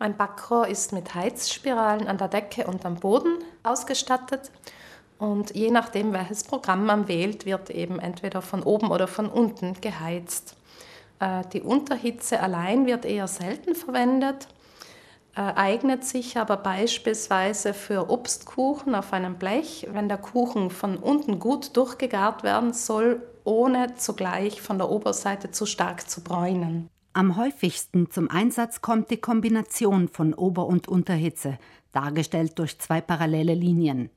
Ein Backrohr ist mit Heizspiralen an der Decke und am Boden ausgestattet. Und je nachdem, welches Programm man wählt, wird eben entweder von oben oder von unten geheizt. Äh, die Unterhitze allein wird eher selten verwendet, äh, eignet sich aber beispielsweise für Obstkuchen auf einem Blech, wenn der Kuchen von unten gut durchgegart werden soll, ohne zugleich von der Oberseite zu stark zu bräunen. Am häufigsten zum Einsatz kommt die Kombination von Ober- und Unterhitze, dargestellt durch zwei parallele Linien.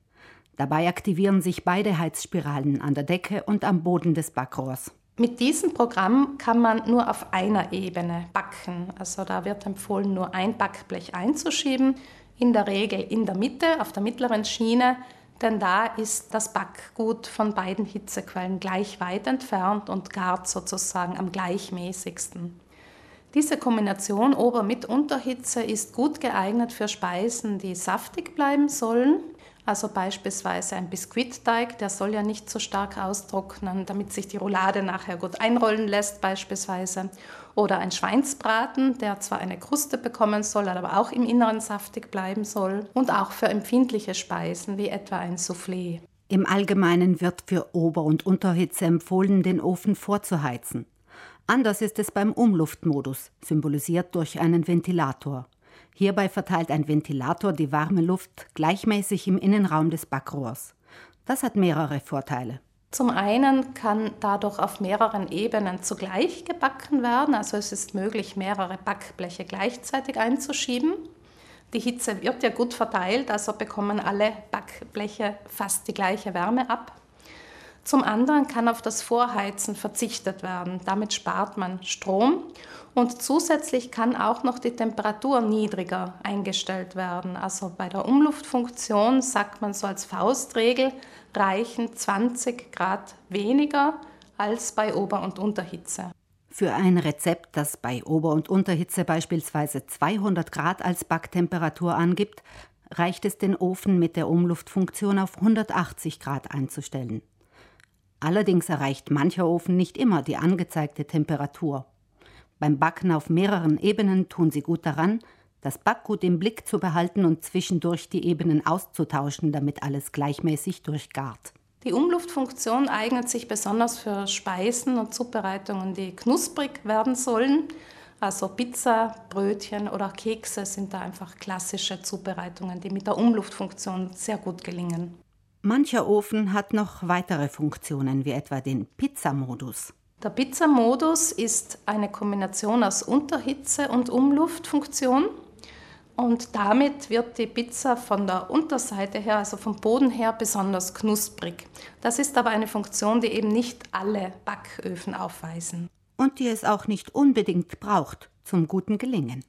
Dabei aktivieren sich beide Heizspiralen an der Decke und am Boden des Backrohrs. Mit diesem Programm kann man nur auf einer Ebene backen. Also da wird empfohlen, nur ein Backblech einzuschieben, in der Regel in der Mitte, auf der mittleren Schiene, denn da ist das Backgut von beiden Hitzequellen gleich weit entfernt und gart sozusagen am gleichmäßigsten. Diese Kombination Ober- mit Unterhitze ist gut geeignet für Speisen, die saftig bleiben sollen. Also beispielsweise ein Biskuitteig, der soll ja nicht so stark austrocknen, damit sich die Roulade nachher gut einrollen lässt beispielsweise. Oder ein Schweinsbraten, der zwar eine Kruste bekommen soll, aber auch im Inneren saftig bleiben soll. Und auch für empfindliche Speisen wie etwa ein Soufflé. Im Allgemeinen wird für Ober- und Unterhitze empfohlen, den Ofen vorzuheizen. Anders ist es beim Umluftmodus, symbolisiert durch einen Ventilator. Hierbei verteilt ein Ventilator die warme Luft gleichmäßig im Innenraum des Backrohrs. Das hat mehrere Vorteile. Zum einen kann dadurch auf mehreren Ebenen zugleich gebacken werden, also es ist möglich, mehrere Backbleche gleichzeitig einzuschieben. Die Hitze wird ja gut verteilt, also bekommen alle Backbleche fast die gleiche Wärme ab. Zum anderen kann auf das Vorheizen verzichtet werden. Damit spart man Strom und zusätzlich kann auch noch die Temperatur niedriger eingestellt werden. Also bei der Umluftfunktion sagt man so als Faustregel, reichen 20 Grad weniger als bei Ober- und Unterhitze. Für ein Rezept, das bei Ober- und Unterhitze beispielsweise 200 Grad als Backtemperatur angibt, reicht es, den Ofen mit der Umluftfunktion auf 180 Grad einzustellen. Allerdings erreicht mancher Ofen nicht immer die angezeigte Temperatur. Beim Backen auf mehreren Ebenen tun Sie gut daran, das Backgut im Blick zu behalten und zwischendurch die Ebenen auszutauschen, damit alles gleichmäßig durchgart. Die Umluftfunktion eignet sich besonders für Speisen und Zubereitungen, die knusprig werden sollen. Also Pizza, Brötchen oder Kekse sind da einfach klassische Zubereitungen, die mit der Umluftfunktion sehr gut gelingen. Mancher Ofen hat noch weitere Funktionen, wie etwa den Pizzamodus. Der Pizzamodus ist eine Kombination aus Unterhitze und Umluftfunktion. Und damit wird die Pizza von der Unterseite her, also vom Boden her, besonders knusprig. Das ist aber eine Funktion, die eben nicht alle Backöfen aufweisen. Und die es auch nicht unbedingt braucht zum guten Gelingen.